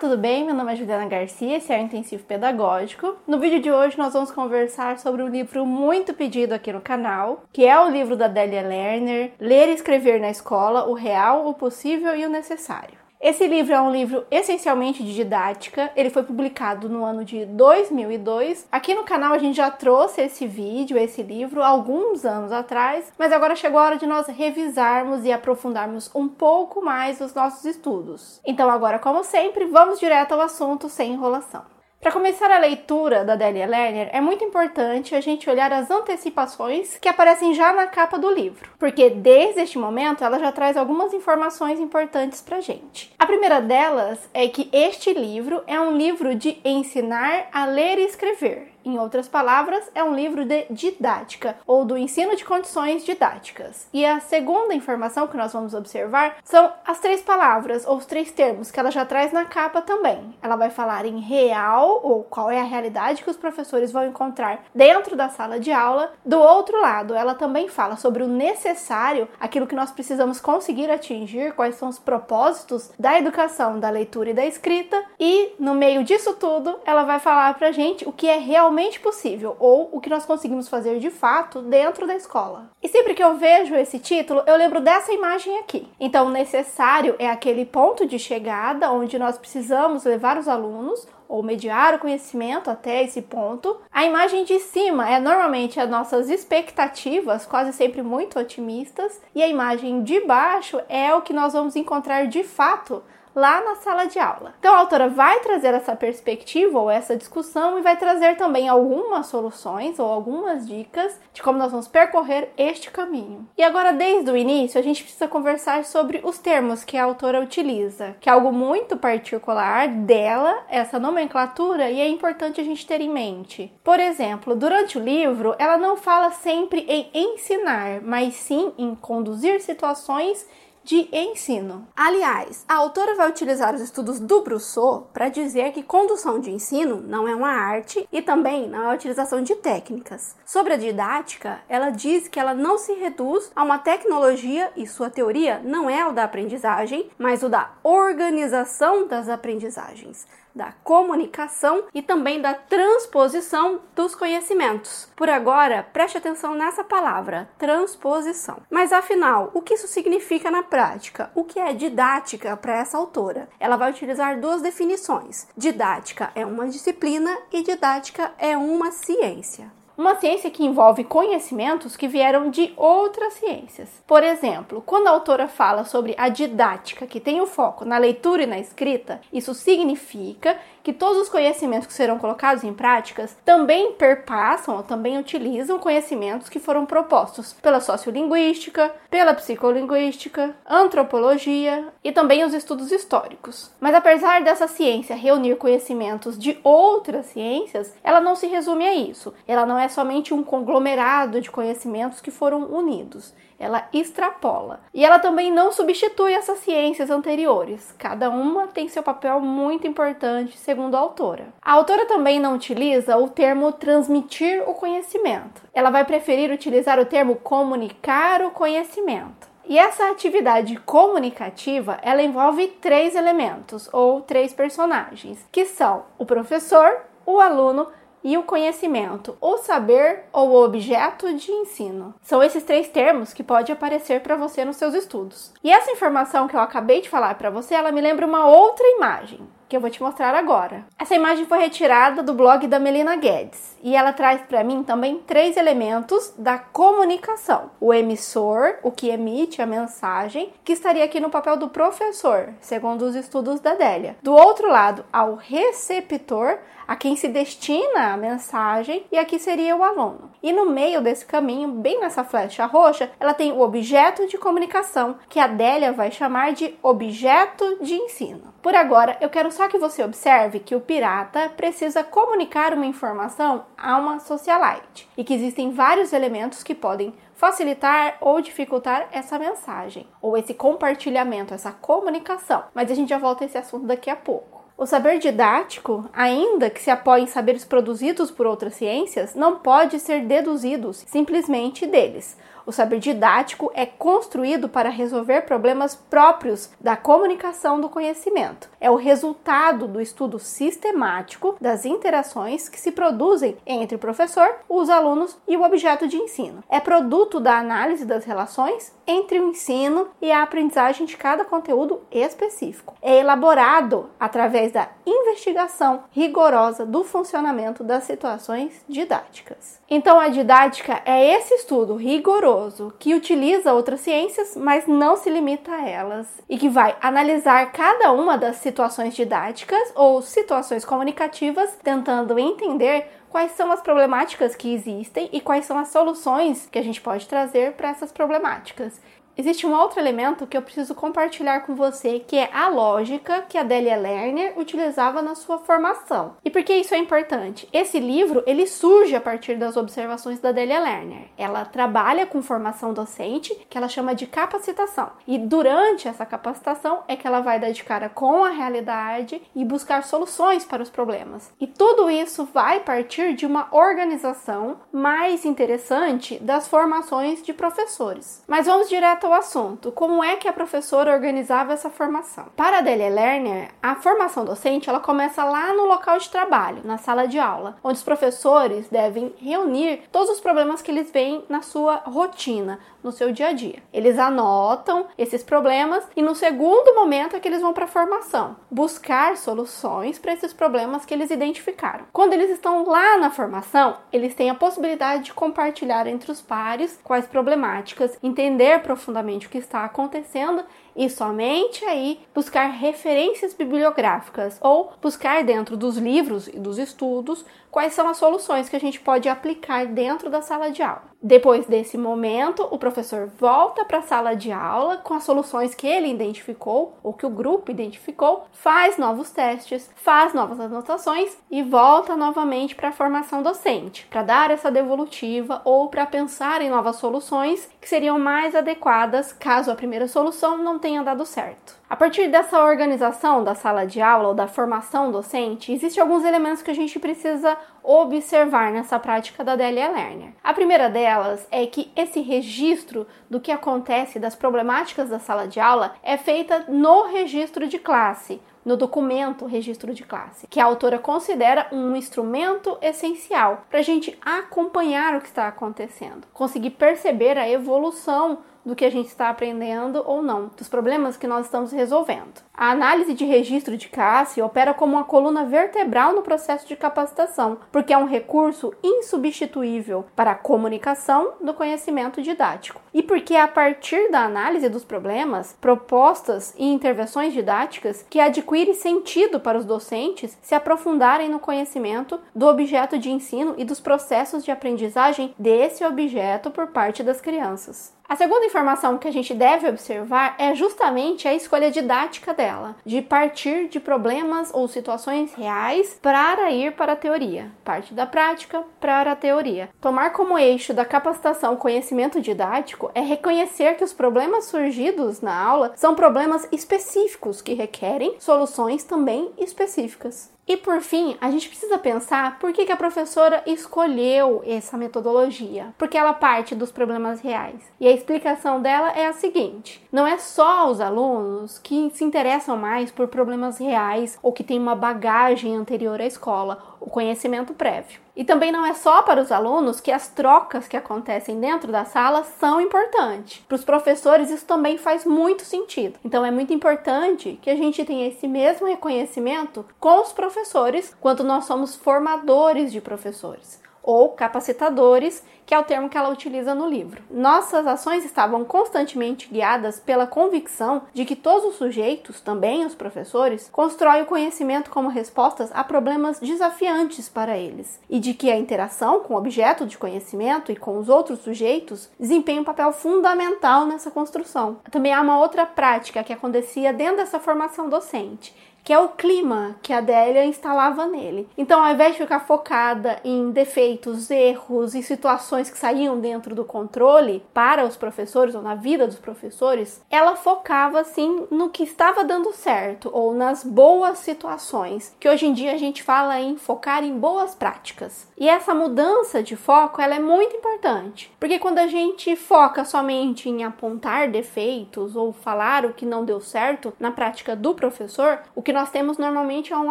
Tudo bem? Meu nome é Juliana Garcia, esse é o Intensivo Pedagógico. No vídeo de hoje nós vamos conversar sobre um livro muito pedido aqui no canal, que é o livro da Delia Lerner, Ler e Escrever na Escola, o Real, o Possível e o Necessário. Esse livro é um livro essencialmente de didática. Ele foi publicado no ano de 2002. Aqui no canal a gente já trouxe esse vídeo, esse livro, alguns anos atrás, mas agora chegou a hora de nós revisarmos e aprofundarmos um pouco mais os nossos estudos. Então, agora, como sempre, vamos direto ao assunto sem enrolação. Para começar a leitura da Delia Lerner, é muito importante a gente olhar as antecipações que aparecem já na capa do livro, porque desde este momento ela já traz algumas informações importantes para gente. A primeira delas é que este livro é um livro de ensinar a ler e escrever. Em outras palavras, é um livro de didática ou do ensino de condições didáticas. E a segunda informação que nós vamos observar são as três palavras ou os três termos que ela já traz na capa também. Ela vai falar em real ou qual é a realidade que os professores vão encontrar dentro da sala de aula. Do outro lado, ela também fala sobre o necessário, aquilo que nós precisamos conseguir atingir, quais são os propósitos da educação, da leitura e da escrita. E no meio disso tudo, ela vai falar pra gente o que é realmente realmente possível ou o que nós conseguimos fazer de fato dentro da escola. E sempre que eu vejo esse título, eu lembro dessa imagem aqui. Então, necessário é aquele ponto de chegada onde nós precisamos levar os alunos ou mediar o conhecimento até esse ponto. A imagem de cima é normalmente as nossas expectativas, quase sempre muito otimistas, e a imagem de baixo é o que nós vamos encontrar de fato lá na sala de aula. Então a autora vai trazer essa perspectiva ou essa discussão e vai trazer também algumas soluções ou algumas dicas de como nós vamos percorrer este caminho. E agora, desde o início, a gente precisa conversar sobre os termos que a autora utiliza, que é algo muito particular dela, essa nomenclatura, e é importante a gente ter em mente. Por exemplo, durante o livro, ela não fala sempre em ensinar, mas sim em conduzir situações de ensino. Aliás, a autora vai utilizar os estudos do Brousseau para dizer que condução de ensino não é uma arte e também não é a utilização de técnicas. Sobre a didática, ela diz que ela não se reduz a uma tecnologia e sua teoria não é o da aprendizagem, mas o da organização das aprendizagens da comunicação e também da transposição dos conhecimentos. Por agora, preste atenção nessa palavra, transposição. Mas afinal, o que isso significa na prática? O que é didática para essa autora? Ela vai utilizar duas definições: didática é uma disciplina e didática é uma ciência uma ciência que envolve conhecimentos que vieram de outras ciências. Por exemplo, quando a autora fala sobre a didática, que tem o foco na leitura e na escrita, isso significa que todos os conhecimentos que serão colocados em práticas também perpassam ou também utilizam conhecimentos que foram propostos pela sociolinguística, pela psicolinguística, antropologia e também os estudos históricos. Mas apesar dessa ciência reunir conhecimentos de outras ciências, ela não se resume a isso. Ela não é somente um conglomerado de conhecimentos que foram unidos ela extrapola. E ela também não substitui essas ciências anteriores. Cada uma tem seu papel muito importante, segundo a autora. A autora também não utiliza o termo transmitir o conhecimento. Ela vai preferir utilizar o termo comunicar o conhecimento. E essa atividade comunicativa, ela envolve três elementos ou três personagens, que são o professor, o aluno e o conhecimento, o saber ou o objeto de ensino. São esses três termos que pode aparecer para você nos seus estudos. E essa informação que eu acabei de falar para você, ela me lembra uma outra imagem que eu vou te mostrar agora. Essa imagem foi retirada do blog da Melina Guedes e ela traz para mim também três elementos da comunicação: o emissor, o que emite a mensagem, que estaria aqui no papel do professor, segundo os estudos da Délia. Do outro lado, ao receptor, a quem se destina a mensagem, e aqui seria o aluno. E no meio desse caminho, bem nessa flecha roxa, ela tem o objeto de comunicação, que a Délia vai chamar de objeto de ensino. Por agora, eu quero só que você observe que o pirata precisa comunicar uma informação a uma socialite e que existem vários elementos que podem facilitar ou dificultar essa mensagem, ou esse compartilhamento, essa comunicação. Mas a gente já volta a esse assunto daqui a pouco. O saber didático, ainda que se apoie em saberes produzidos por outras ciências, não pode ser deduzido simplesmente deles. O saber didático é construído para resolver problemas próprios da comunicação do conhecimento. É o resultado do estudo sistemático das interações que se produzem entre o professor, os alunos e o objeto de ensino. É produto da análise das relações entre o ensino e a aprendizagem de cada conteúdo específico. É elaborado através da investigação rigorosa do funcionamento das situações didáticas. Então, a didática é esse estudo rigoroso que utiliza outras ciências, mas não se limita a elas, e que vai analisar cada uma das situações didáticas ou situações comunicativas, tentando entender quais são as problemáticas que existem e quais são as soluções que a gente pode trazer para essas problemáticas. Existe um outro elemento que eu preciso compartilhar com você, que é a lógica que a Delia Lerner utilizava na sua formação. E por que isso é importante? Esse livro, ele surge a partir das observações da Delia Lerner. Ela trabalha com formação docente, que ela chama de capacitação. E durante essa capacitação é que ela vai dar de cara com a realidade e buscar soluções para os problemas. E tudo isso vai partir de uma organização mais interessante das formações de professores. Mas vamos direto ao assunto. Como é que a professora organizava essa formação? Para a Delia Lerner, a formação docente ela começa lá no local de trabalho, na sala de aula, onde os professores devem reunir todos os problemas que eles veem na sua rotina, no seu dia a dia. Eles anotam esses problemas e no segundo momento é que eles vão para a formação, buscar soluções para esses problemas que eles identificaram. Quando eles estão lá na formação, eles têm a possibilidade de compartilhar entre os pares quais problemáticas, entender profundamente profundamente o que está acontecendo e somente aí buscar referências bibliográficas ou buscar dentro dos livros e dos estudos quais são as soluções que a gente pode aplicar dentro da sala de aula. Depois desse momento, o professor volta para a sala de aula com as soluções que ele identificou ou que o grupo identificou, faz novos testes, faz novas anotações e volta novamente para a formação docente, para dar essa devolutiva ou para pensar em novas soluções que seriam mais adequadas caso a primeira solução não tenha dado certo. A partir dessa organização da sala de aula ou da formação docente, existem alguns elementos que a gente precisa observar nessa prática da Delia Lerner. A primeira delas é que esse registro do que acontece das problemáticas da sala de aula é feita no registro de classe, no documento registro de classe, que a autora considera um instrumento essencial para a gente acompanhar o que está acontecendo, conseguir perceber a evolução do que a gente está aprendendo ou não, dos problemas que nós estamos resolvendo. A análise de registro de classe opera como uma coluna vertebral no processo de capacitação, porque é um recurso insubstituível para a comunicação do conhecimento didático. E porque é a partir da análise dos problemas, propostas e intervenções didáticas que adquire sentido para os docentes se aprofundarem no conhecimento do objeto de ensino e dos processos de aprendizagem desse objeto por parte das crianças. A segunda informação que a gente deve observar é justamente a escolha didática dela, de partir de problemas ou situações reais para ir para a teoria, parte da prática para a teoria. Tomar como eixo da capacitação conhecimento didático é reconhecer que os problemas surgidos na aula são problemas específicos que requerem soluções também específicas. E por fim, a gente precisa pensar por que, que a professora escolheu essa metodologia. Porque ela parte dos problemas reais. E a explicação dela é a seguinte: não é só os alunos que se interessam mais por problemas reais ou que têm uma bagagem anterior à escola o conhecimento prévio. E também não é só para os alunos que as trocas que acontecem dentro da sala são importantes. Para os professores, isso também faz muito sentido. Então, é muito importante que a gente tenha esse mesmo reconhecimento com os professores, quando nós somos formadores de professores ou capacitadores, que é o termo que ela utiliza no livro. Nossas ações estavam constantemente guiadas pela convicção de que todos os sujeitos, também os professores, constroem o conhecimento como respostas a problemas desafiantes para eles, e de que a interação com o objeto de conhecimento e com os outros sujeitos desempenha um papel fundamental nessa construção. Também há uma outra prática que acontecia dentro dessa formação docente, que é o clima que a Adélia instalava nele. Então, ao invés de ficar focada em defeitos, erros e situações que saíam dentro do controle para os professores ou na vida dos professores, ela focava assim no que estava dando certo ou nas boas situações, que hoje em dia a gente fala em focar em boas práticas. E essa mudança de foco, ela é muito importante, porque quando a gente foca somente em apontar defeitos ou falar o que não deu certo na prática do professor, o que nós temos normalmente é um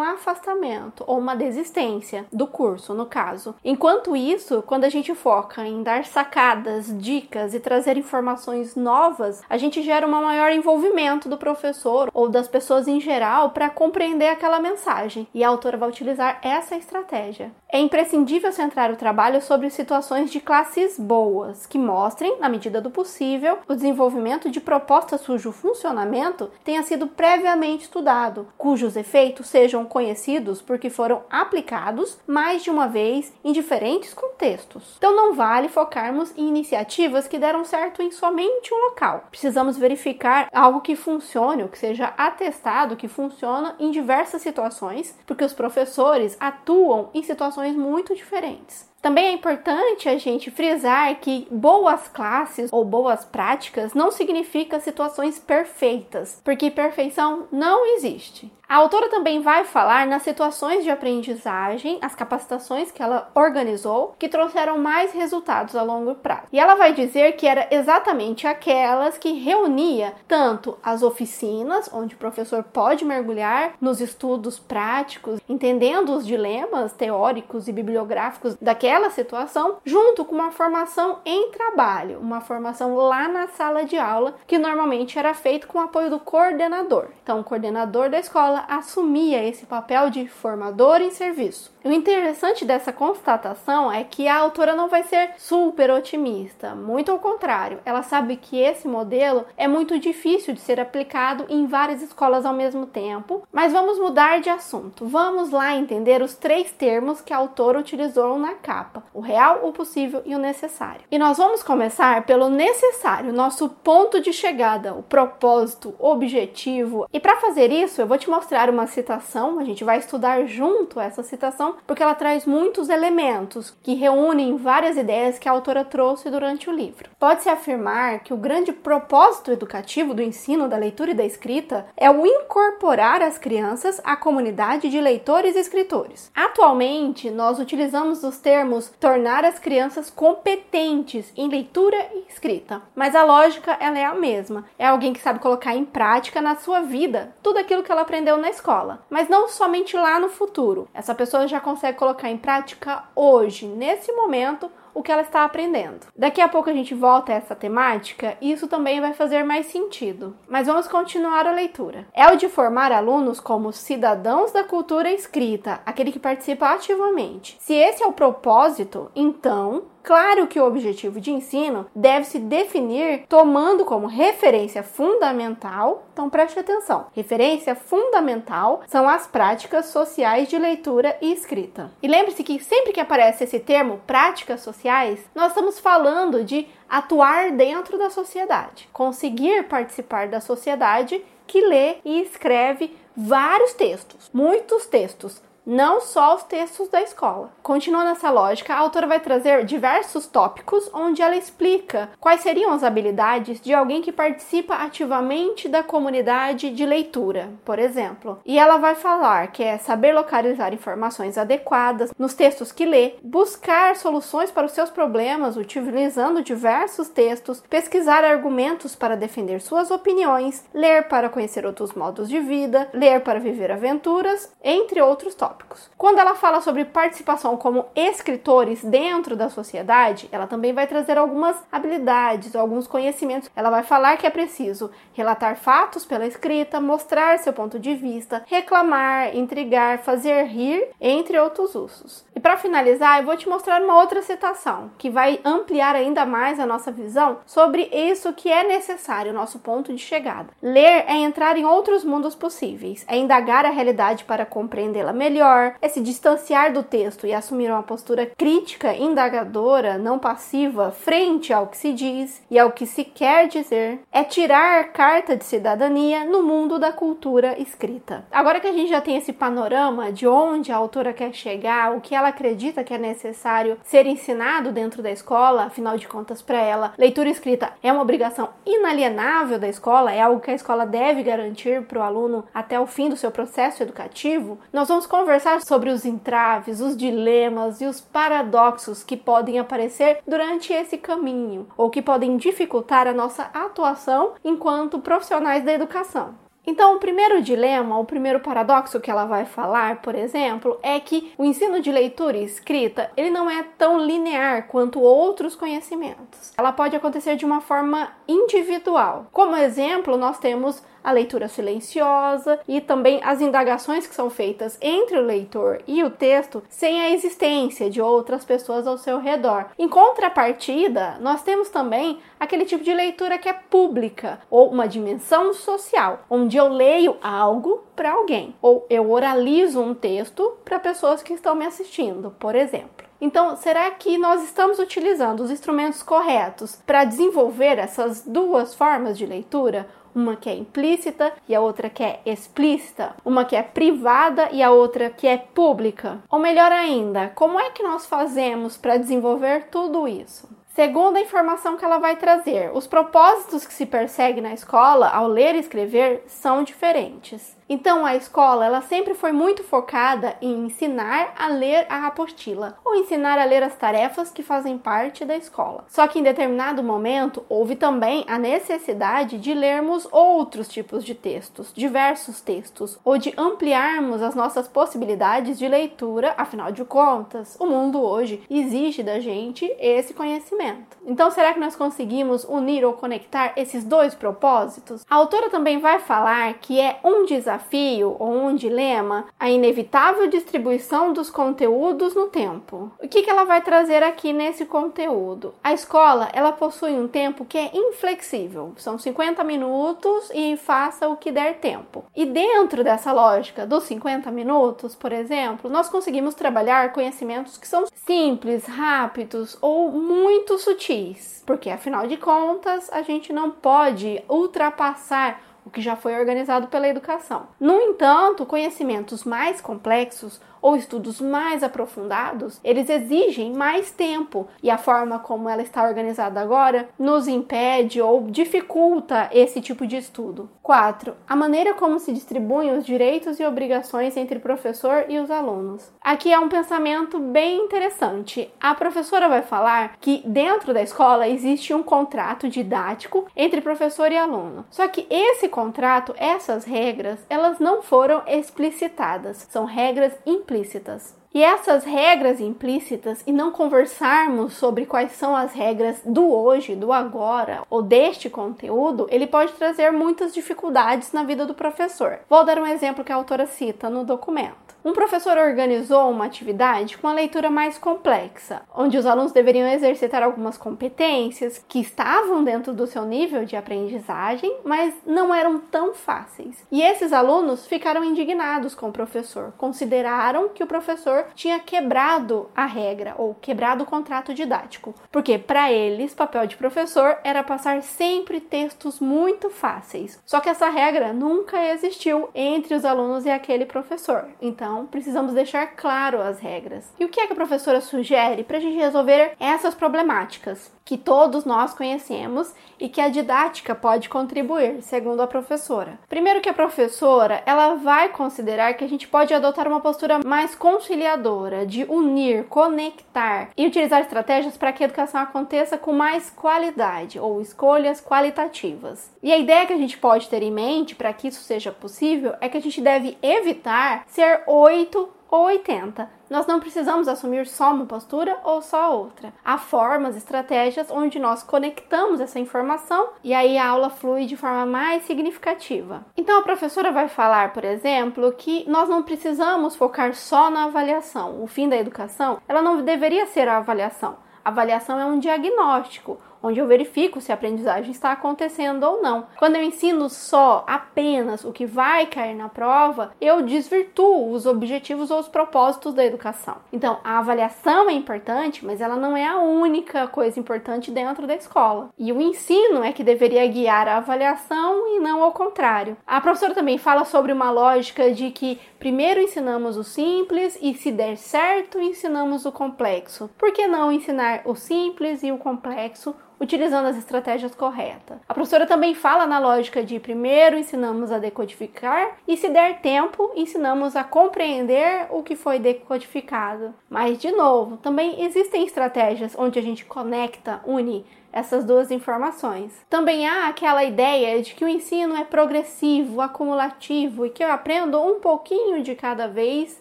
afastamento ou uma desistência do curso, no caso. Enquanto isso, quando a gente foca em dar sacadas, dicas e trazer informações novas, a gente gera um maior envolvimento do professor ou das pessoas em geral para compreender aquela mensagem. E a autora vai utilizar essa estratégia. É imprescindível centrar o trabalho sobre situações de classes boas, que mostrem, na medida do possível, o desenvolvimento de propostas cujo funcionamento tenha sido previamente estudado, cujos efeitos sejam conhecidos porque foram aplicados mais de uma vez em diferentes contextos. Então não vale focarmos em iniciativas que deram certo em somente um local. Precisamos verificar algo que funcione, ou que seja atestado que funciona em diversas situações, porque os professores atuam em situações muito diferentes. Também é importante a gente frisar que boas classes ou boas práticas não significa situações perfeitas, porque perfeição não existe. A autora também vai falar nas situações de aprendizagem, as capacitações que ela organizou, que trouxeram mais resultados a longo prazo. E ela vai dizer que era exatamente aquelas que reunia tanto as oficinas, onde o professor pode mergulhar nos estudos práticos, entendendo os dilemas teóricos e bibliográficos daquela situação, junto com uma formação em trabalho, uma formação lá na sala de aula, que normalmente era feito com o apoio do coordenador. Então, o coordenador da escola assumia esse papel de formador em serviço. O interessante dessa constatação é que a autora não vai ser super otimista, muito ao contrário, ela sabe que esse modelo é muito difícil de ser aplicado em várias escolas ao mesmo tempo, mas vamos mudar de assunto. Vamos lá entender os três termos que a autora utilizou na capa: o real, o possível e o necessário. E nós vamos começar pelo necessário, nosso ponto de chegada, o propósito, o objetivo. E para fazer isso, eu vou te mostrar uma citação, a gente vai estudar junto essa citação, porque ela traz muitos elementos que reúnem várias ideias que a autora trouxe durante o livro. Pode-se afirmar que o grande propósito educativo do ensino da leitura e da escrita é o incorporar as crianças à comunidade de leitores e escritores. Atualmente, nós utilizamos os termos tornar as crianças competentes em leitura e escrita, mas a lógica ela é a mesma. É alguém que sabe colocar em prática na sua vida tudo aquilo que ela aprendeu na escola, mas não somente lá no futuro. Essa pessoa já consegue colocar em prática hoje, nesse momento, o que ela está aprendendo. Daqui a pouco a gente volta a essa temática e isso também vai fazer mais sentido. Mas vamos continuar a leitura. É o de formar alunos como cidadãos da cultura escrita, aquele que participa ativamente. Se esse é o propósito, então Claro que o objetivo de ensino deve se definir tomando como referência fundamental, então preste atenção, referência fundamental são as práticas sociais de leitura e escrita. E lembre-se que sempre que aparece esse termo práticas sociais, nós estamos falando de atuar dentro da sociedade, conseguir participar da sociedade que lê e escreve vários textos, muitos textos, não só os textos da escola. Continuando essa lógica, a autora vai trazer diversos tópicos onde ela explica quais seriam as habilidades de alguém que participa ativamente da comunidade de leitura, por exemplo. E ela vai falar que é saber localizar informações adequadas nos textos que lê, buscar soluções para os seus problemas utilizando diversos textos, pesquisar argumentos para defender suas opiniões, ler para conhecer outros modos de vida, ler para viver aventuras, entre outros tópicos tópicos. Quando ela fala sobre participação como escritores dentro da sociedade, ela também vai trazer algumas habilidades, alguns conhecimentos. Ela vai falar que é preciso relatar fatos pela escrita, mostrar seu ponto de vista, reclamar, intrigar, fazer rir, entre outros usos. E para finalizar, eu vou te mostrar uma outra citação que vai ampliar ainda mais a nossa visão sobre isso que é necessário, nosso ponto de chegada. Ler é entrar em outros mundos possíveis, é indagar a realidade para compreendê-la melhor melhor, é se distanciar do texto e assumir uma postura crítica, indagadora, não passiva, frente ao que se diz e ao que se quer dizer, é tirar carta de cidadania no mundo da cultura escrita. Agora que a gente já tem esse panorama de onde a autora quer chegar, o que ela acredita que é necessário ser ensinado dentro da escola, afinal de contas, para ela, leitura escrita é uma obrigação inalienável da escola, é algo que a escola deve garantir para o aluno até o fim do seu processo educativo. Nós vamos conversar sobre os entraves, os dilemas e os paradoxos que podem aparecer durante esse caminho ou que podem dificultar a nossa atuação enquanto profissionais da educação. Então, o primeiro dilema, o primeiro paradoxo que ela vai falar, por exemplo, é que o ensino de leitura e escrita, ele não é tão linear quanto outros conhecimentos. Ela pode acontecer de uma forma individual. Como exemplo, nós temos a leitura silenciosa e também as indagações que são feitas entre o leitor e o texto sem a existência de outras pessoas ao seu redor. Em contrapartida, nós temos também aquele tipo de leitura que é pública ou uma dimensão social, onde eu leio algo para alguém ou eu oralizo um texto para pessoas que estão me assistindo, por exemplo. Então, será que nós estamos utilizando os instrumentos corretos para desenvolver essas duas formas de leitura? Uma que é implícita e a outra que é explícita, uma que é privada e a outra que é pública. Ou melhor ainda, como é que nós fazemos para desenvolver tudo isso? Segundo a informação que ela vai trazer, os propósitos que se perseguem na escola ao ler e escrever são diferentes. Então a escola ela sempre foi muito focada em ensinar a ler a apostila ou ensinar a ler as tarefas que fazem parte da escola. Só que em determinado momento houve também a necessidade de lermos outros tipos de textos, diversos textos, ou de ampliarmos as nossas possibilidades de leitura, afinal de contas, o mundo hoje exige da gente esse conhecimento. Então será que nós conseguimos unir ou conectar esses dois propósitos? A autora também vai falar que é um desafio desafio ou um dilema a inevitável distribuição dos conteúdos no tempo. O que, que ela vai trazer aqui nesse conteúdo? A escola ela possui um tempo que é inflexível, são 50 minutos e faça o que der tempo. E dentro dessa lógica dos 50 minutos, por exemplo, nós conseguimos trabalhar conhecimentos que são simples, rápidos ou muito sutis, porque afinal de contas a gente não pode ultrapassar o que já foi organizado pela educação. No entanto, conhecimentos mais complexos ou estudos mais aprofundados, eles exigem mais tempo e a forma como ela está organizada agora nos impede ou dificulta esse tipo de estudo. 4. A maneira como se distribuem os direitos e obrigações entre o professor e os alunos. Aqui é um pensamento bem interessante. A professora vai falar que dentro da escola existe um contrato didático entre professor e aluno. Só que esse contrato, essas regras, elas não foram explicitadas. São regras implícitas implícitas. E essas regras implícitas, e não conversarmos sobre quais são as regras do hoje, do agora ou deste conteúdo, ele pode trazer muitas dificuldades na vida do professor. Vou dar um exemplo que a autora cita no documento. Um professor organizou uma atividade com a leitura mais complexa, onde os alunos deveriam exercitar algumas competências que estavam dentro do seu nível de aprendizagem, mas não eram tão fáceis. E esses alunos ficaram indignados com o professor, consideraram que o professor tinha quebrado a regra ou quebrado o contrato didático, porque para eles, papel de professor era passar sempre textos muito fáceis. Só que essa regra nunca existiu entre os alunos e aquele professor. Então, precisamos deixar claro as regras. E o que é que a professora sugere para a gente resolver essas problemáticas? Que todos nós conhecemos e que a didática pode contribuir, segundo a professora. Primeiro que a professora, ela vai considerar que a gente pode adotar uma postura mais conciliadora, de unir, conectar e utilizar estratégias para que a educação aconteça com mais qualidade ou escolhas qualitativas. E a ideia que a gente pode ter em mente para que isso seja possível é que a gente deve evitar ser 8 ou 80. Nós não precisamos assumir só uma postura ou só outra. Há formas, estratégias onde nós conectamos essa informação e aí a aula flui de forma mais significativa. Então a professora vai falar, por exemplo, que nós não precisamos focar só na avaliação. O fim da educação, ela não deveria ser a avaliação. A avaliação é um diagnóstico, onde eu verifico se a aprendizagem está acontecendo ou não. Quando eu ensino só apenas o que vai cair na prova, eu desvirtuo os objetivos ou os propósitos da educação. Então, a avaliação é importante, mas ela não é a única coisa importante dentro da escola. E o ensino é que deveria guiar a avaliação e não ao contrário. A professora também fala sobre uma lógica de que primeiro ensinamos o simples e se der certo, ensinamos o complexo. Por que não ensinar o simples e o complexo utilizando as estratégias corretas. A professora também fala na lógica de primeiro ensinamos a decodificar e, se der tempo, ensinamos a compreender o que foi decodificado. Mas, de novo, também existem estratégias onde a gente conecta, une essas duas informações. Também há aquela ideia de que o ensino é progressivo, acumulativo e que eu aprendo um pouquinho de cada vez.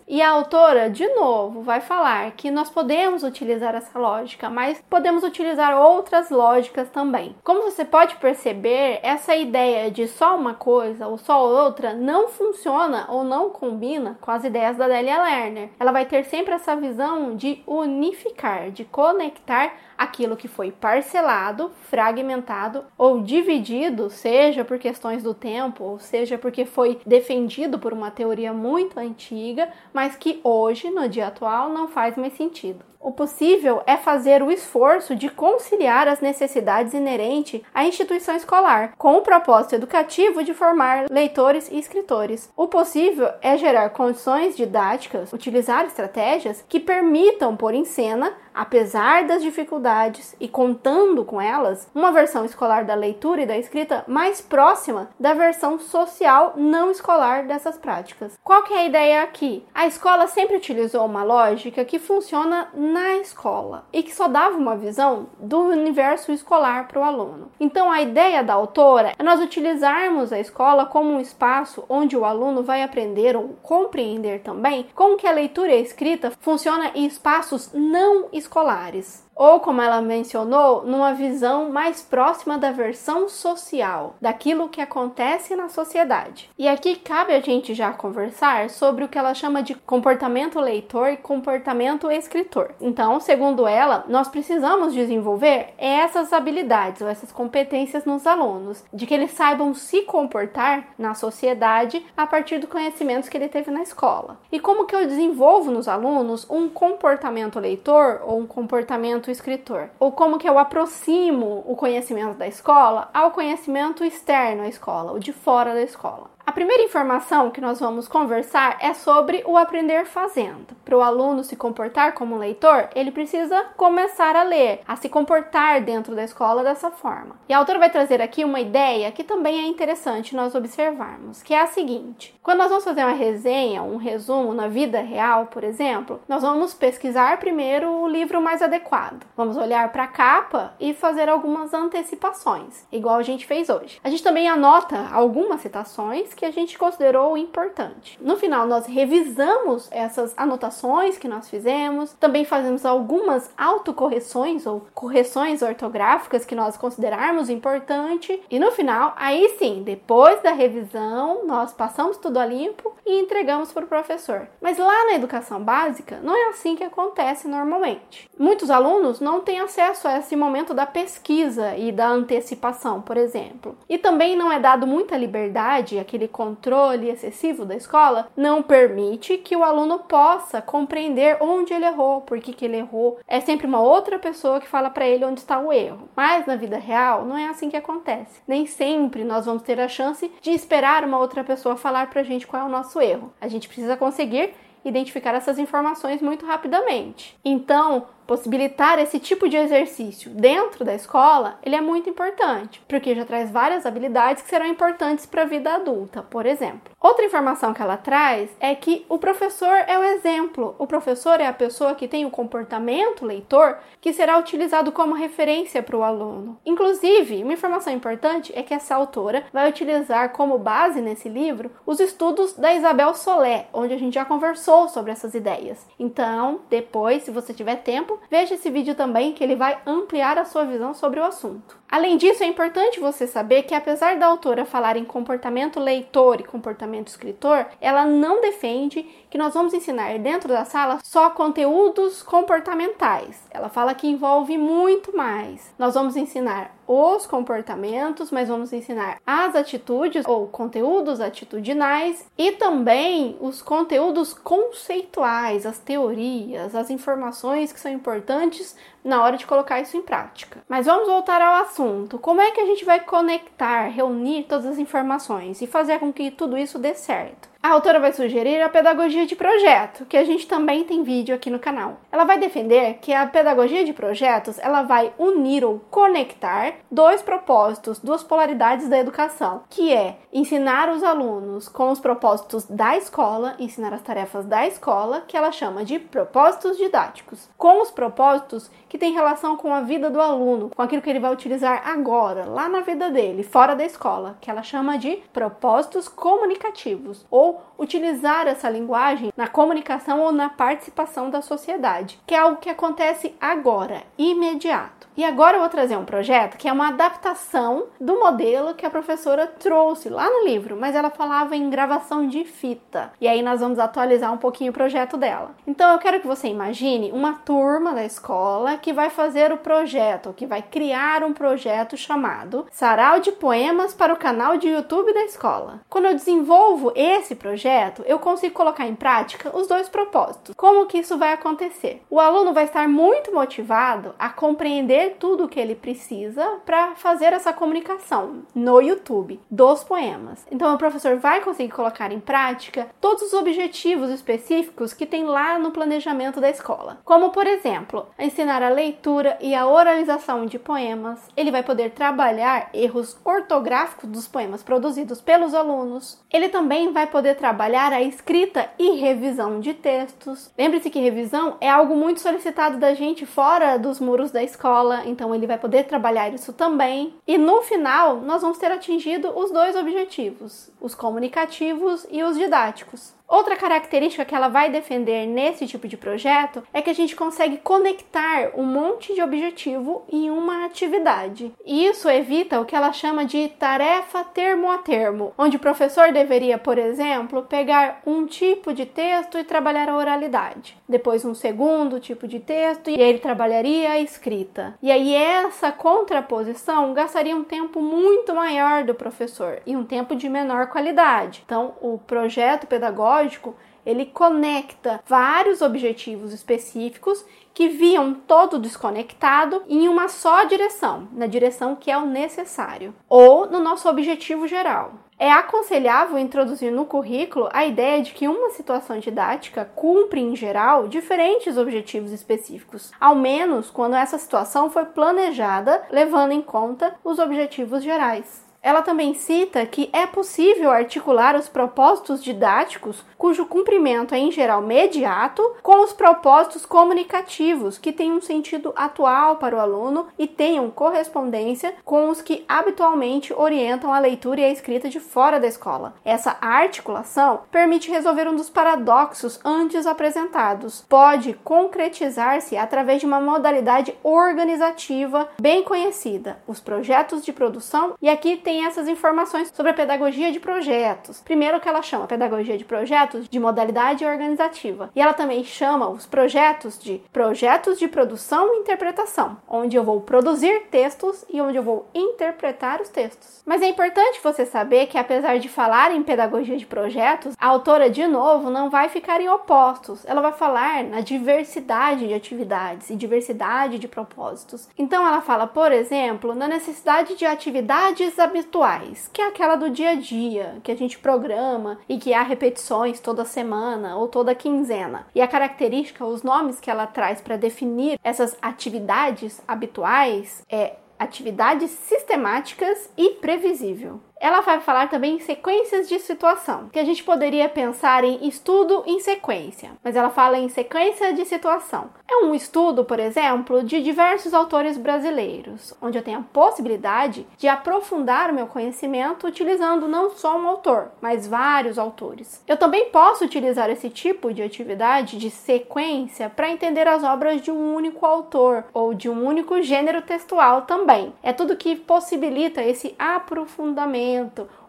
E a autora, de novo, vai falar que nós podemos utilizar essa lógica, mas podemos utilizar outras lógicas também. Como você pode perceber, essa ideia de só uma coisa ou só outra não funciona ou não combina com as ideias da Delia Lerner. Ela vai ter sempre essa visão de unificar, de conectar aquilo que foi parcelado, fragmentado ou dividido, seja por questões do tempo, ou seja porque foi defendido por uma teoria muito antiga, mas que hoje, no dia atual, não faz mais sentido. O possível é fazer o esforço de conciliar as necessidades inerentes à instituição escolar, com o propósito educativo de formar leitores e escritores. O possível é gerar condições didáticas, utilizar estratégias que permitam pôr em cena apesar das dificuldades e contando com elas, uma versão escolar da leitura e da escrita mais próxima da versão social não escolar dessas práticas. Qual que é a ideia aqui? A escola sempre utilizou uma lógica que funciona na escola e que só dava uma visão do universo escolar para o aluno. Então a ideia da autora é nós utilizarmos a escola como um espaço onde o aluno vai aprender ou compreender também como que a leitura e a escrita funciona em espaços não escolares ou como ela mencionou, numa visão mais próxima da versão social, daquilo que acontece na sociedade. E aqui cabe a gente já conversar sobre o que ela chama de comportamento leitor e comportamento escritor. Então, segundo ela, nós precisamos desenvolver essas habilidades ou essas competências nos alunos, de que eles saibam se comportar na sociedade a partir do conhecimentos que ele teve na escola. E como que eu desenvolvo nos alunos um comportamento leitor ou um comportamento conhecimento escritor? Ou como que eu aproximo o conhecimento da escola ao conhecimento externo à escola, o de fora da escola? A primeira informação que nós vamos conversar é sobre o aprender fazendo. Para o aluno se comportar como um leitor, ele precisa começar a ler, a se comportar dentro da escola dessa forma. E a autora vai trazer aqui uma ideia que também é interessante nós observarmos, que é a seguinte: quando nós vamos fazer uma resenha, um resumo na vida real, por exemplo, nós vamos pesquisar primeiro o livro mais adequado. Vamos olhar para a capa e fazer algumas antecipações, igual a gente fez hoje. A gente também anota algumas citações que a gente considerou importante. No final, nós revisamos essas anotações que nós fizemos, também fazemos algumas autocorreções ou correções ortográficas que nós considerarmos importante, e no final, aí sim, depois da revisão, nós passamos tudo a limpo e entregamos para o professor. Mas lá na educação básica, não é assim que acontece normalmente. Muitos alunos não têm acesso a esse momento da pesquisa e da antecipação, por exemplo. E também não é dado muita liberdade, aquele aquele controle excessivo da escola não permite que o aluno possa compreender onde ele errou, por que, que ele errou. É sempre uma outra pessoa que fala para ele onde está o erro. Mas na vida real não é assim que acontece. Nem sempre nós vamos ter a chance de esperar uma outra pessoa falar para a gente qual é o nosso erro. A gente precisa conseguir identificar essas informações muito rapidamente. Então, possibilitar esse tipo de exercício dentro da escola, ele é muito importante, porque já traz várias habilidades que serão importantes para a vida adulta, por exemplo. Outra informação que ela traz é que o professor é o exemplo. O professor é a pessoa que tem o comportamento leitor que será utilizado como referência para o aluno. Inclusive, uma informação importante é que essa autora vai utilizar como base nesse livro os estudos da Isabel Solé, onde a gente já conversou sobre essas ideias. Então, depois, se você tiver tempo, veja esse vídeo também que ele vai ampliar a sua visão sobre o assunto. Além disso, é importante você saber que, apesar da autora falar em comportamento leitor e comportamento escritor, ela não defende que nós vamos ensinar dentro da sala só conteúdos comportamentais. Ela fala que envolve muito mais. Nós vamos ensinar os comportamentos, mas vamos ensinar as atitudes ou conteúdos atitudinais e também os conteúdos conceituais, as teorias, as informações que são importantes na hora de colocar isso em prática. Mas vamos voltar ao assunto. Como é que a gente vai conectar, reunir todas as informações e fazer com que tudo isso dê certo? A autora vai sugerir a pedagogia de projeto, que a gente também tem vídeo aqui no canal. Ela vai defender que a pedagogia de projetos ela vai unir ou conectar dois propósitos, duas polaridades da educação, que é ensinar os alunos com os propósitos da escola, ensinar as tarefas da escola, que ela chama de propósitos didáticos, com os propósitos que têm relação com a vida do aluno, com aquilo que ele vai utilizar agora, lá na vida dele, fora da escola, que ela chama de propósitos comunicativos ou people utilizar essa linguagem na comunicação ou na participação da sociedade, que é algo que acontece agora, imediato. E agora eu vou trazer um projeto que é uma adaptação do modelo que a professora trouxe lá no livro, mas ela falava em gravação de fita. E aí nós vamos atualizar um pouquinho o projeto dela. Então eu quero que você imagine uma turma da escola que vai fazer o projeto, que vai criar um projeto chamado Sarau de Poemas para o canal de YouTube da escola. Quando eu desenvolvo esse projeto, eu consigo colocar em prática os dois propósitos. Como que isso vai acontecer? O aluno vai estar muito motivado a compreender tudo o que ele precisa para fazer essa comunicação no YouTube dos poemas. Então o professor vai conseguir colocar em prática todos os objetivos específicos que tem lá no planejamento da escola. Como, por exemplo, ensinar a leitura e a oralização de poemas. Ele vai poder trabalhar erros ortográficos dos poemas produzidos pelos alunos. Ele também vai poder trabalhar a escrita e revisão de textos. Lembre-se que revisão é algo muito solicitado da gente fora dos muros da escola, então ele vai poder trabalhar isso também. E no final, nós vamos ter atingido os dois objetivos, os comunicativos e os didáticos. Outra característica que ela vai defender nesse tipo de projeto é que a gente consegue conectar um monte de objetivo em uma atividade. E isso evita o que ela chama de tarefa termo a termo, onde o professor deveria, por exemplo, pegar um tipo de texto e trabalhar a oralidade, depois um segundo tipo de texto e ele trabalharia a escrita. E aí essa contraposição gastaria um tempo muito maior do professor e um tempo de menor qualidade. Então, o projeto pedagógico pedagógico, ele conecta vários objetivos específicos que viam todo desconectado em uma só direção, na direção que é o necessário, ou no nosso objetivo geral. É aconselhável introduzir no currículo a ideia de que uma situação didática cumpre, em geral, diferentes objetivos específicos, ao menos quando essa situação foi planejada levando em conta os objetivos gerais. Ela também cita que é possível articular os propósitos didáticos, cujo cumprimento é em geral imediato, com os propósitos comunicativos, que têm um sentido atual para o aluno e tenham correspondência com os que habitualmente orientam a leitura e a escrita de fora da escola. Essa articulação permite resolver um dos paradoxos antes apresentados. Pode concretizar-se através de uma modalidade organizativa bem conhecida, os projetos de produção, e aqui tem tem essas informações sobre a pedagogia de projetos. Primeiro que ela chama pedagogia de projetos de modalidade organizativa. E ela também chama os projetos de projetos de produção e interpretação, onde eu vou produzir textos e onde eu vou interpretar os textos. Mas é importante você saber que apesar de falar em pedagogia de projetos, a autora de novo não vai ficar em opostos. Ela vai falar na diversidade de atividades e diversidade de propósitos. Então ela fala, por exemplo, na necessidade de atividades habituais, que é aquela do dia a dia, que a gente programa e que há repetições toda semana ou toda quinzena. E a característica, os nomes que ela traz para definir essas atividades habituais é atividades sistemáticas e previsível Ela vai falar também em sequências de situação, que a gente poderia pensar em estudo em sequência, mas ela fala em sequência de situação. É um estudo, por exemplo, de diversos autores brasileiros, onde eu tenho a possibilidade de aprofundar o meu conhecimento utilizando não só um autor, mas vários autores. Eu também posso utilizar esse tipo de atividade de sequência para entender as obras de um único autor ou de um único gênero textual também. É tudo que possibilita esse aprofundamento,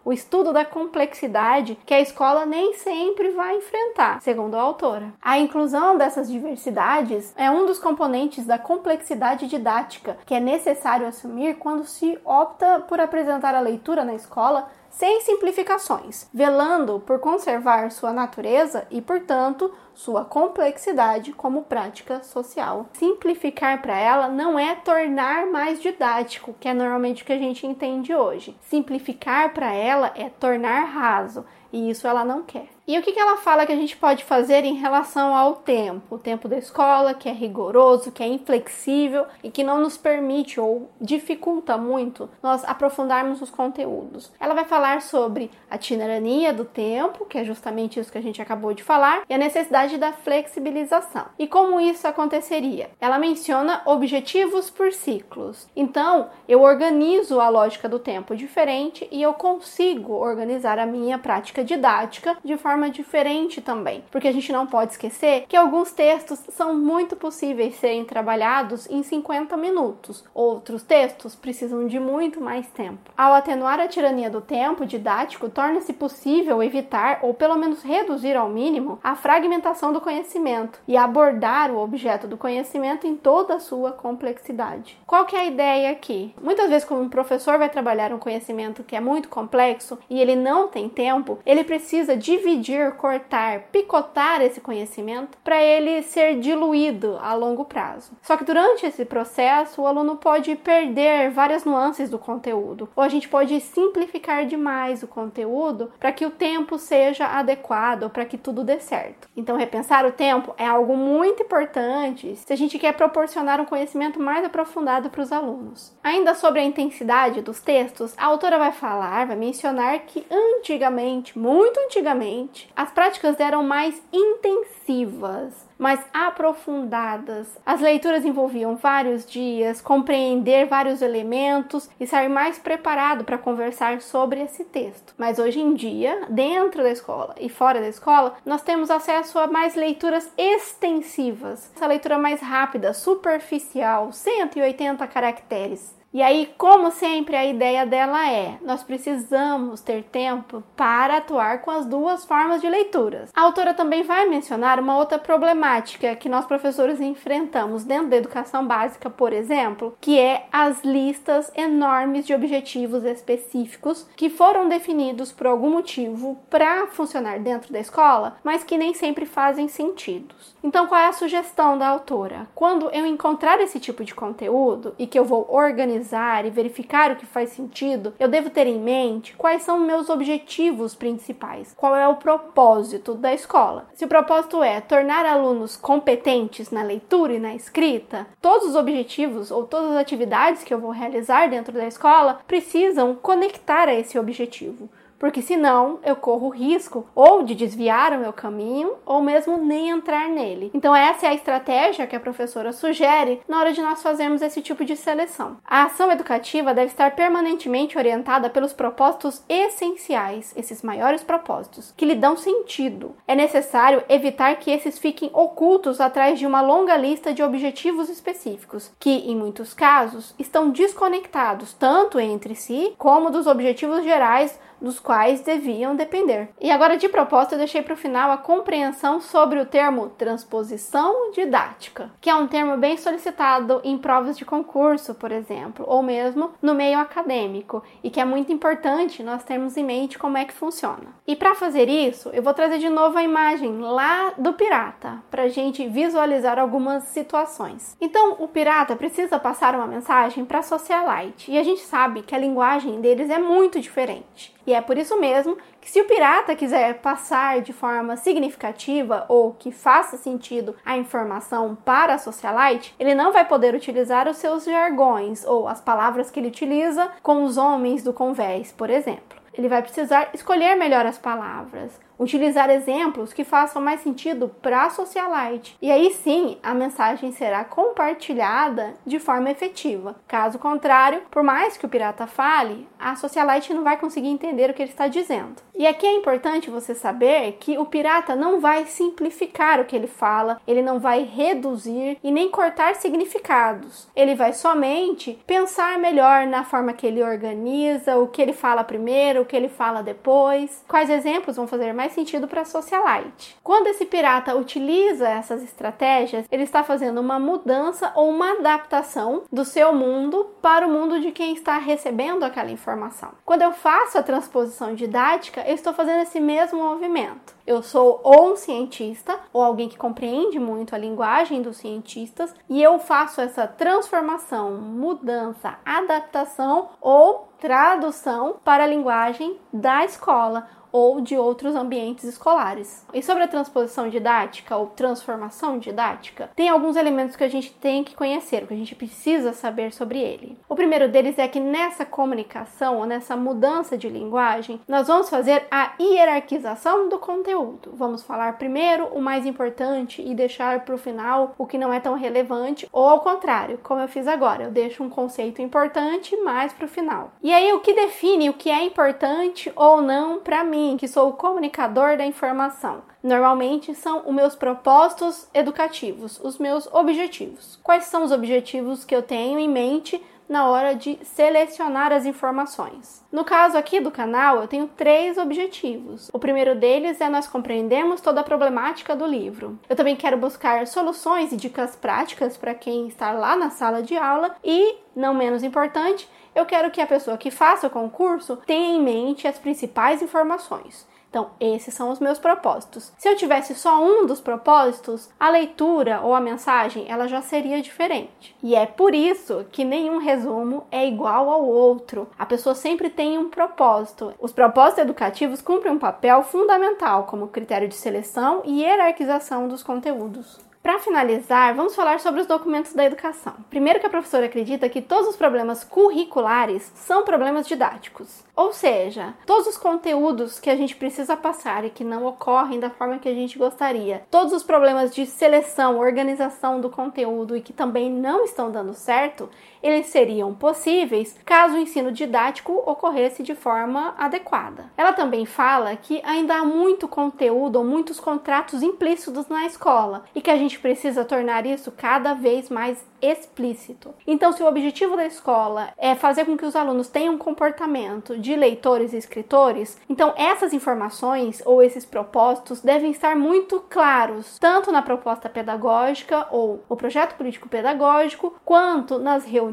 o estudo da complexidade que a escola nem sempre vai enfrentar, segundo a autora. A inclusão dessas diversidades é um dos componentes da complexidade didática que é necessário assumir quando se opta por apresentar a leitura na escola sem simplificações, velando por conservar sua natureza e, portanto, sua complexidade como prática social. Simplificar para ela não é tornar mais didático, que é normalmente o que a gente entende hoje. Simplificar para ela é tornar raso, e isso ela não quer. E o que, que ela fala que a gente pode fazer em relação ao tempo? O tempo da escola, que é rigoroso, que é inflexível e que não nos permite ou dificulta muito nós aprofundarmos os conteúdos. Ela vai falar sobre a tirania do tempo, que é justamente isso que a gente acabou de falar, e a necessidade da flexibilização. E como isso aconteceria? Ela menciona objetivos por ciclos. Então, eu organizo a lógica do tempo diferente e eu consigo organizar a minha prática didática de forma forma diferente também, porque a gente não pode esquecer que alguns textos são muito possíveis serem trabalhados em 50 minutos, outros textos precisam de muito mais tempo. Ao atenuar a tirania do tempo didático, torna-se possível evitar ou pelo menos reduzir ao mínimo a fragmentação do conhecimento e abordar o objeto do conhecimento em toda a sua complexidade. Qual que é a ideia aqui? Muitas vezes quando um professor vai trabalhar um conhecimento que é muito complexo e ele não tem tempo, ele precisa dividir cortar, picotar esse conhecimento para ele ser diluído a longo prazo. Só que durante esse processo, o aluno pode perder várias nuances do conteúdo, ou a gente pode simplificar demais o conteúdo para que o tempo seja adequado, para que tudo dê certo. Então, repensar o tempo é algo muito importante se a gente quer proporcionar um conhecimento mais aprofundado para os alunos. Ainda sobre a intensidade dos textos, a autora vai falar, vai mencionar que antigamente, muito antigamente, as práticas eram mais intensivas, mais aprofundadas. As leituras envolviam vários dias, compreender vários elementos e sair mais preparado para conversar sobre esse texto. Mas hoje em dia, dentro da escola e fora da escola, nós temos acesso a mais leituras extensivas. Essa leitura mais rápida, superficial, 180 caracteres. E aí, como sempre, a ideia dela é: nós precisamos ter tempo para atuar com as duas formas de leituras. A autora também vai mencionar uma outra problemática que nós professores enfrentamos dentro da educação básica, por exemplo, que é as listas enormes de objetivos específicos que foram definidos por algum motivo para funcionar dentro da escola, mas que nem sempre fazem sentido. Então, qual é a sugestão da autora? Quando eu encontrar esse tipo de conteúdo e que eu vou organizar analisar e verificar o que faz sentido, eu devo ter em mente quais são meus objetivos principais, qual é o propósito da escola. Se o propósito é tornar alunos competentes na leitura e na escrita, todos os objetivos ou todas as atividades que eu vou realizar dentro da escola precisam conectar a esse objetivo porque senão eu corro o risco ou de desviar o meu caminho ou mesmo nem entrar nele. Então essa é a estratégia que a professora sugere na hora de nós fazermos esse tipo de seleção. A ação educativa deve estar permanentemente orientada pelos propósitos essenciais, esses maiores propósitos, que lhe dão sentido. É necessário evitar que esses fiquem ocultos atrás de uma longa lista de objetivos específicos, que em muitos casos estão desconectados tanto entre si como dos objetivos gerais dos quais deviam depender. E agora, de propósito, eu deixei para o final a compreensão sobre o termo transposição didática, que é um termo bem solicitado em provas de concurso, por exemplo, ou mesmo no meio acadêmico, e que é muito importante nós termos em mente como é que funciona. E para fazer isso, eu vou trazer de novo a imagem lá do pirata, para a gente visualizar algumas situações. Então, o pirata precisa passar uma mensagem para a socialite, e a gente sabe que a linguagem deles é muito diferente. E é por isso mesmo que, se o pirata quiser passar de forma significativa ou que faça sentido a informação para a socialite, ele não vai poder utilizar os seus jargões ou as palavras que ele utiliza com os homens do convés, por exemplo. Ele vai precisar escolher melhor as palavras, utilizar exemplos que façam mais sentido para a socialite. E aí sim, a mensagem será compartilhada de forma efetiva. Caso contrário, por mais que o pirata fale, a socialite não vai conseguir entender o que ele está dizendo. E aqui é importante você saber que o pirata não vai simplificar o que ele fala, ele não vai reduzir e nem cortar significados. Ele vai somente pensar melhor na forma que ele organiza, o que ele fala primeiro, o que ele fala depois. Quais exemplos vão fazer mais sentido para a socialite? Quando esse pirata utiliza essas estratégias, ele está fazendo uma mudança ou uma adaptação do seu mundo para o mundo de quem está recebendo aquela informação. Quando eu faço a transposição didática, eu estou fazendo esse mesmo movimento. Eu sou ou um cientista ou alguém que compreende muito a linguagem dos cientistas e eu faço essa transformação, mudança, adaptação ou tradução para a linguagem da escola ou de outros ambientes escolares. E sobre a transposição didática ou transformação didática, tem alguns elementos que a gente tem que conhecer, que a gente precisa saber sobre ele. O primeiro deles é que nessa comunicação, ou nessa mudança de linguagem, nós vamos fazer a hierarquização do conteúdo. Vamos falar primeiro o mais importante e deixar para o final o que não é tão relevante, ou ao contrário, como eu fiz agora, eu deixo um conceito importante mais para o final. E aí o que define o que é importante ou não para mim mim, que sou o comunicador da informação. Normalmente são os meus propósitos educativos, os meus objetivos. Quais são os objetivos que eu tenho em mente na hora de selecionar as informações. No caso aqui do canal, eu tenho três objetivos. O primeiro deles é nós compreendemos toda a problemática do livro. Eu também quero buscar soluções e dicas práticas para quem está lá na sala de aula e, não menos importante, eu quero que a pessoa que faça o concurso tenha em mente as principais informações. Então, esses são os meus propósitos. Se eu tivesse só um dos propósitos, a leitura ou a mensagem ela já seria diferente. E é por isso que nenhum resumo é igual ao outro. A pessoa sempre tem um propósito. Os propósitos educativos cumprem um papel fundamental como critério de seleção e hierarquização dos conteúdos. Para finalizar, vamos falar sobre os documentos da educação. Primeiro que a professora acredita que todos os problemas curriculares são problemas didáticos. Ou seja, todos os conteúdos que a gente precisa passar e que não ocorrem da forma que a gente gostaria, todos os problemas de seleção, organização do conteúdo e que também não estão dando certo, eles seriam possíveis caso o ensino didático ocorresse de forma adequada. Ela também fala que ainda há muito conteúdo ou muitos contratos implícitos na escola e que a gente precisa tornar isso cada vez mais explícito. Então, se o objetivo da escola é fazer com que os alunos tenham um comportamento de leitores e escritores, então essas informações ou esses propósitos devem estar muito claros, tanto na proposta pedagógica ou o projeto político pedagógico, quanto nas reuniões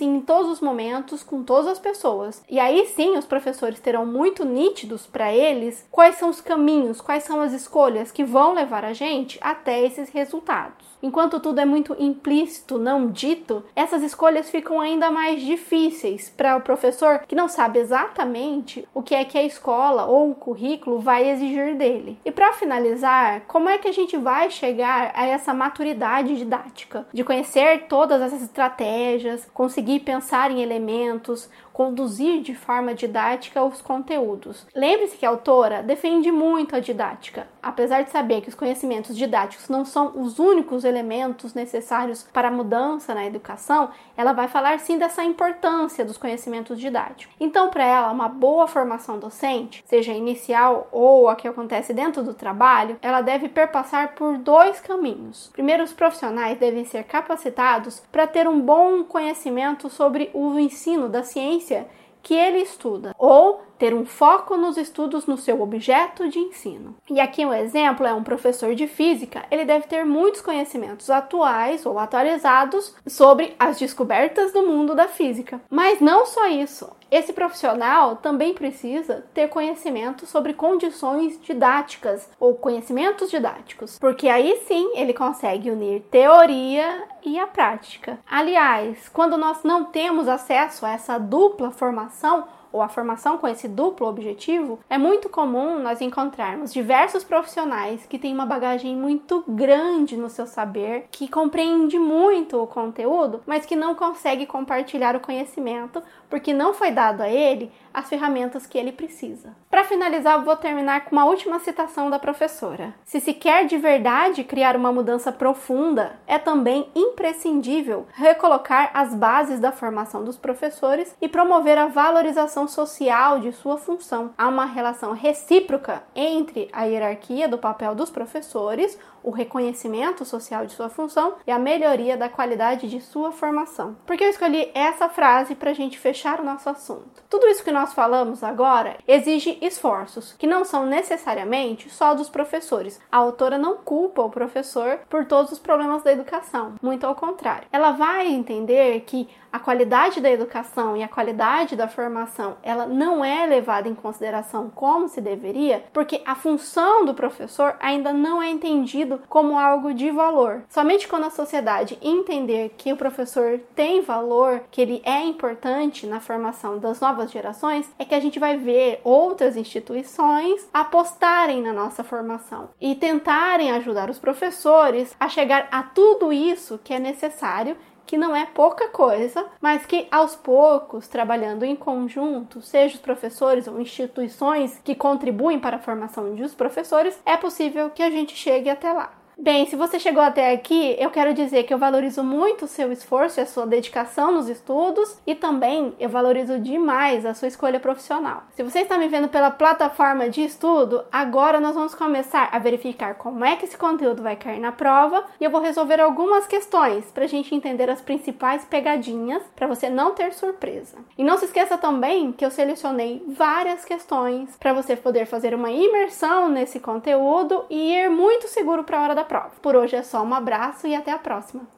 e em todos os momentos com todas as pessoas. E aí sim, os professores terão muito nítidos para eles quais são os caminhos, quais são as escolhas que vão levar a gente até esses resultados. Enquanto tudo é muito implícito, não dito, essas escolhas ficam ainda mais difíceis para o professor que não sabe exatamente o que é que a escola ou o currículo vai exigir dele. E para finalizar, como é que a gente vai chegar a essa maturidade didática de conhecer todas essas estratégias, conseguir pensar em elementos, conduzir de forma didática os conteúdos. Lembre-se que a autora defende muito a didática, apesar de saber que os conhecimentos didáticos não são os únicos elementos necessários para a mudança na educação, ela vai falar sim dessa importância dos conhecimentos didáticos. Então, para ela, uma boa formação docente, seja inicial ou a que acontece dentro do trabalho, ela deve perpassar por dois caminhos. Primeiro, os profissionais devem ser capacitados para ter um bom conhecimento sobre o ensino da ciência que ele estuda, ou ter um foco nos estudos no seu objeto de ensino. E aqui um exemplo é um professor de física, ele deve ter muitos conhecimentos atuais ou atualizados sobre as descobertas do mundo da física. Mas não só isso, esse profissional também precisa ter conhecimento sobre condições didáticas ou conhecimentos didáticos, porque aí sim ele consegue unir teoria e a prática. Aliás, quando nós não temos acesso a essa dupla formação, ou a formação com esse duplo objetivo, é muito comum nós encontrarmos diversos profissionais que têm uma bagagem muito grande no seu saber, que compreende muito o conteúdo, mas que não consegue compartilhar o conhecimento porque não foi dado a ele as ferramentas que ele precisa. Para finalizar, vou terminar com uma última citação da professora. Se se quer de verdade criar uma mudança profunda, é também imprescindível recolocar as bases da formação dos professores e promover a valorização social de sua função. Há uma relação recíproca entre a hierarquia do papel dos professores, o reconhecimento social de sua função e a melhoria da qualidade de sua formação. Por que eu escolhi essa frase para a gente fechar o nosso assunto? Tudo isso que nós falamos agora exige esforços que não são necessariamente só dos professores. A autora não culpa o professor por todos os problemas da educação, muito ao contrário. Ela vai entender que a qualidade da educação e a qualidade da formação ela não é levada em consideração como se deveria, porque a função do professor ainda não é entendido como algo de valor. Somente quando a sociedade entender que o professor tem valor, que ele é importante na formação das novas gerações, é que a gente vai ver outras instituições apostarem na nossa formação e tentarem ajudar os professores a chegar a tudo isso que é necessário que não é pouca coisa, mas que aos poucos, trabalhando em conjunto, seja os professores ou instituições que contribuem para a formação dos professores, é possível que a gente chegue até lá. Bem, se você chegou até aqui, eu quero dizer que eu valorizo muito o seu esforço e a sua dedicação nos estudos e também eu valorizo demais a sua escolha profissional. Se você está me vendo pela plataforma de estudo, agora nós vamos começar a verificar como é que esse conteúdo vai cair na prova e eu vou resolver algumas questões para a gente entender as principais pegadinhas para você não ter surpresa. E não se esqueça também que eu selecionei várias questões para você poder fazer uma imersão nesse conteúdo e ir muito seguro para a hora da prova. Por hoje é só um abraço e até a próxima!